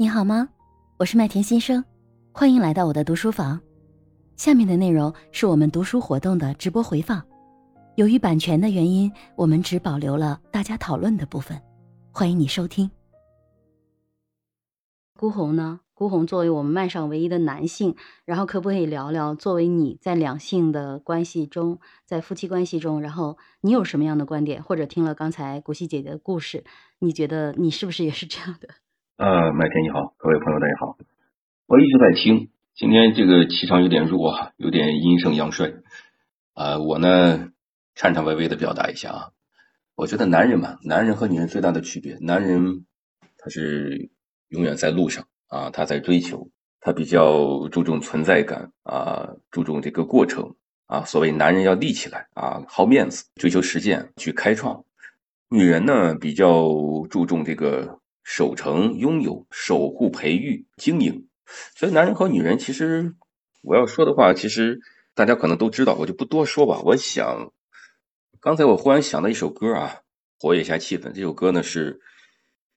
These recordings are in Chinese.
你好吗？我是麦田先生，欢迎来到我的读书房。下面的内容是我们读书活动的直播回放，由于版权的原因，我们只保留了大家讨论的部分。欢迎你收听。孤鸿呢？孤鸿作为我们麦上唯一的男性，然后可不可以聊聊，作为你在两性的关系中，在夫妻关系中，然后你有什么样的观点？或者听了刚才古希姐姐的故事，你觉得你是不是也是这样的？呃，麦田你好，各位朋友大家好，我一直在听，今天这个气场有点弱，有点阴盛阳衰，啊，我呢颤颤巍巍的表达一下啊，我觉得男人嘛，男人和女人最大的区别，男人他是永远在路上啊，他在追求，他比较注重存在感啊，注重这个过程啊，所谓男人要立起来啊，好面子，追求实践，去开创，女人呢比较注重这个。守成、拥有、守护、培育、经营，所以男人和女人，其实我要说的话，其实大家可能都知道，我就不多说吧。我想，刚才我忽然想到一首歌啊，活跃一下气氛。这首歌呢，是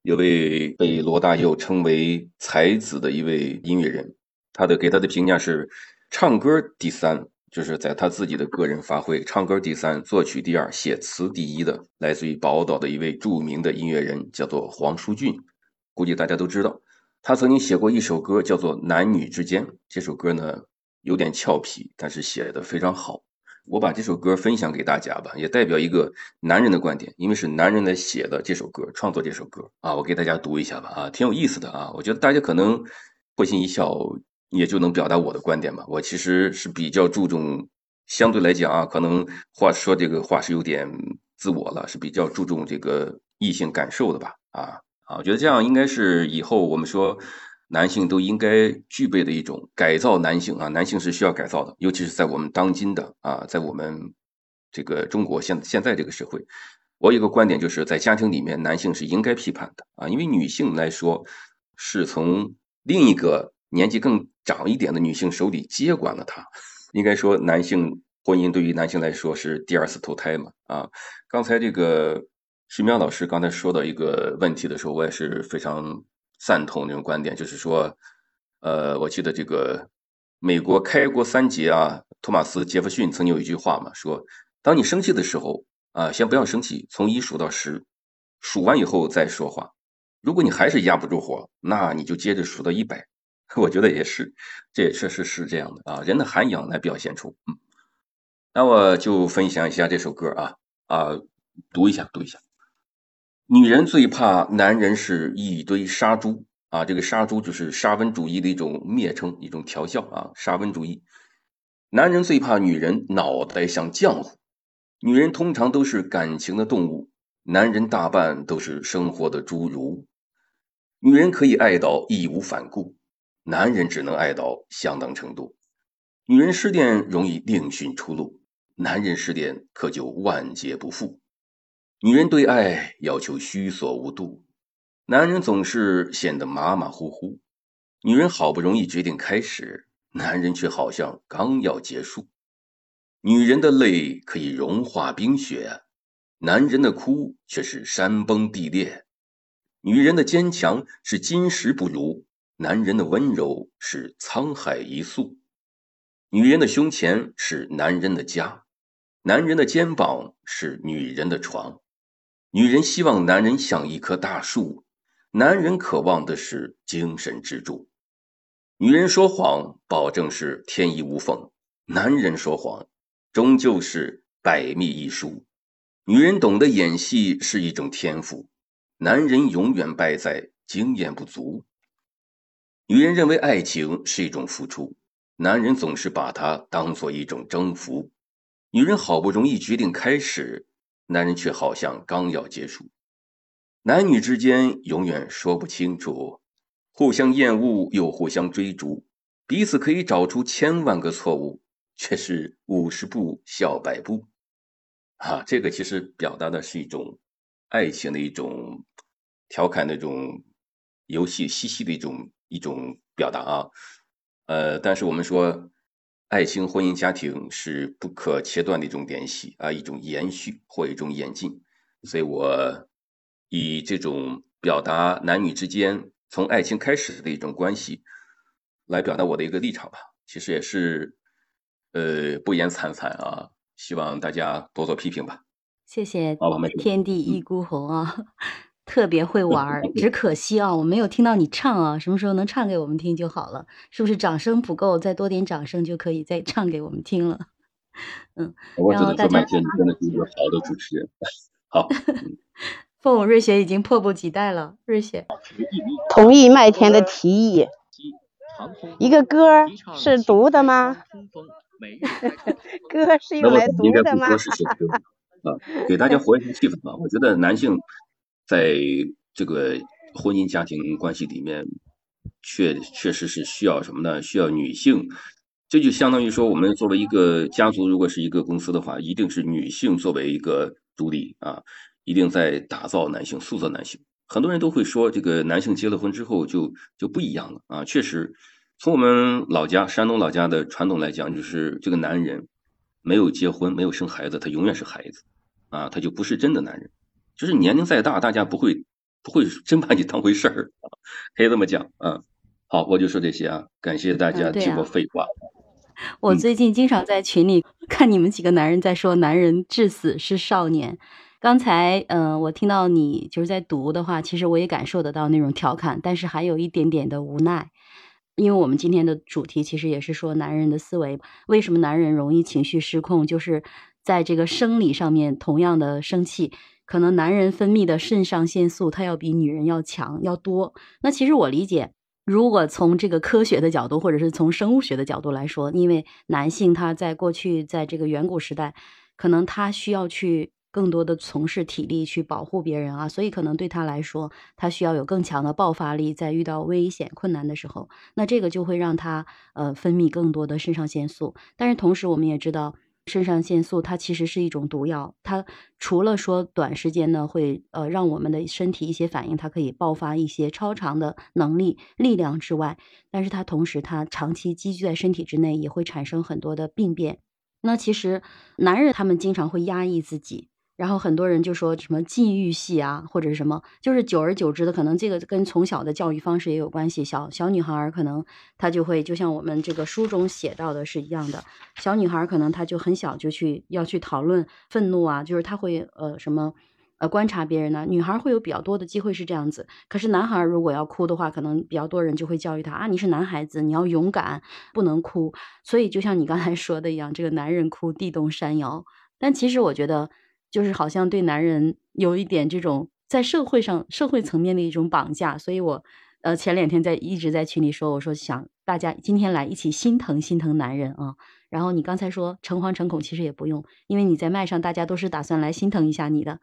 有位被罗大佑称为才子的一位音乐人，他的给他的评价是唱歌第三。就是在他自己的个人发挥，唱歌第三，作曲第二，写词第一的，来自于宝岛的一位著名的音乐人，叫做黄舒骏。估计大家都知道，他曾经写过一首歌，叫做《男女之间》。这首歌呢有点俏皮，但是写的非常好。我把这首歌分享给大家吧，也代表一个男人的观点，因为是男人来写的这首歌，创作这首歌啊，我给大家读一下吧，啊，挺有意思的啊，我觉得大家可能会心一笑。也就能表达我的观点嘛。我其实是比较注重，相对来讲啊，可能话说这个话是有点自我了，是比较注重这个异性感受的吧。啊啊，我觉得这样应该是以后我们说男性都应该具备的一种改造男性啊，男性是需要改造的，尤其是在我们当今的啊，在我们这个中国现现在这个社会，我有一个观点就是在家庭里面，男性是应该批判的啊，因为女性来说是从另一个。年纪更长一点的女性手里接管了他，应该说男性婚姻对于男性来说是第二次投胎嘛？啊，刚才这个徐苗老师刚才说到一个问题的时候，我也是非常赞同这种观点，就是说，呃，我记得这个美国开国三杰啊，托马斯杰弗逊曾经有一句话嘛，说，当你生气的时候啊，先不要生气，从一数到十，数完以后再说话，如果你还是压不住火，那你就接着数到一百。我觉得也是，这也确实是这样的啊，人的涵养来表现出，嗯，那我就分享一下这首歌啊啊，读一下读一下。女人最怕男人是一堆杀猪啊，这个杀猪就是沙文主义的一种蔑称，一种调笑啊，沙文主义。男人最怕女人脑袋像浆糊，女人通常都是感情的动物，男人大半都是生活的侏儒。女人可以爱到义无反顾。男人只能爱到相当程度，女人失恋容易另寻出路，男人失恋可就万劫不复。女人对爱要求虚所无度，男人总是显得马马虎虎。女人好不容易决定开始，男人却好像刚要结束。女人的泪可以融化冰雪，男人的哭却是山崩地裂。女人的坚强是金石不如。男人的温柔是沧海一粟，女人的胸前是男人的家，男人的肩膀是女人的床。女人希望男人像一棵大树，男人渴望的是精神支柱。女人说谎，保证是天衣无缝；男人说谎，终究是百密一疏。女人懂得演戏是一种天赋，男人永远败在经验不足。女人认为爱情是一种付出，男人总是把它当做一种征服。女人好不容易决定开始，男人却好像刚要结束。男女之间永远说不清楚，互相厌恶又互相追逐，彼此可以找出千万个错误，却是五十步笑百步。啊，这个其实表达的是一种爱情的一种调侃，那种游戏嬉戏的一种。一种表达啊，呃，但是我们说，爱情、婚姻、家庭是不可切断的一种联系啊，一种延续或一种演进。所以我以这种表达男女之间从爱情开始的一种关系，来表达我的一个立场吧。其实也是，呃，不言惨惨啊，希望大家多多批评吧。谢谢。天地一孤鸿啊，特别会玩儿，只可惜啊，我没有听到你唱啊，什么时候能唱给我们听就好了？是不是掌声不够，再多点掌声就可以再唱给我们听了？嗯，我只能说，然后大家麦姐，你真的是一个好的主持人。好，凤舞瑞雪已经迫不及待了，瑞雪。同意麦田的提议。一个歌是读的吗？歌是用来读应该的吗？不说是写歌啊，给大家活跃一下气氛吧。我觉得男性在这个婚姻家庭关系里面，确确实是需要什么呢？需要女性。这就相当于说，我们作为一个家族，如果是一个公司的话，一定是女性作为一个主力啊，一定在打造男性、塑造男性。很多人都会说，这个男性结了婚之后就就不一样了啊。确实，从我们老家山东老家的传统来讲，就是这个男人没有结婚、没有生孩子，他永远是孩子啊，他就不是真的男人。就是年龄再大，大家不会不会真把你当回事儿啊，可以这么讲啊。好，我就说这些啊，感谢大家听我废话。我嗯最近经常在群里 看你们几个男人在说男人至死是少年。刚才，嗯、我听到你就是在读的话，其实我也感受得到那种调侃，但是还有一点点的无奈，因为我们今天的主题其实也是说男人的思维，为什么男人容易情绪失控，就是在这个生理上面同样的生气，可能男人分泌的肾上腺素它要比女人要强要多。那其实我理解，如果从这个科学的角度，或者是从生物学的角度来说，因为男性他在过去在这个远古时代，可能他需要去更多的从事体力去保护别人啊，所以可能对他来说，他需要有更强的爆发力，在遇到危险困难的时候，那这个就会让他呃分泌更多的肾上腺素。但是同时我们也知道。肾上腺素它其实是一种毒药，它除了说短时间呢会呃让我们的身体一些反应，它可以爆发一些超常的能力力量之外，但是它同时它长期积聚在身体之内，也会产生很多的病变。那其实男人他们经常会压抑自己，然后很多人就说什么禁欲系啊，或者是什么，就是久而久之的，可能这个跟从小的教育方式也有关系。小小女孩可能她就会，就像我们这个书中写到的是一样的，小女孩可能她就很小就去要去讨论愤怒啊，就是她会呃什么。呃，观察别人呢，女孩会有比较多的机会是这样子。可是男孩如果要哭的话，可能比较多人就会教育他啊，你是男孩子，你要勇敢，不能哭。所以就像你刚才说的一样，这个男人哭，地动山摇。但其实我觉得，就是好像对男人有一点这种在社会上、社会层面的一种绑架。所以我呃前两天在一直在群里说，我说想大家今天来一起心疼心疼男人啊。然后你刚才说诚惶诚恐，其实也不用，因为你在麦上，大家都是打算来心疼一下你的。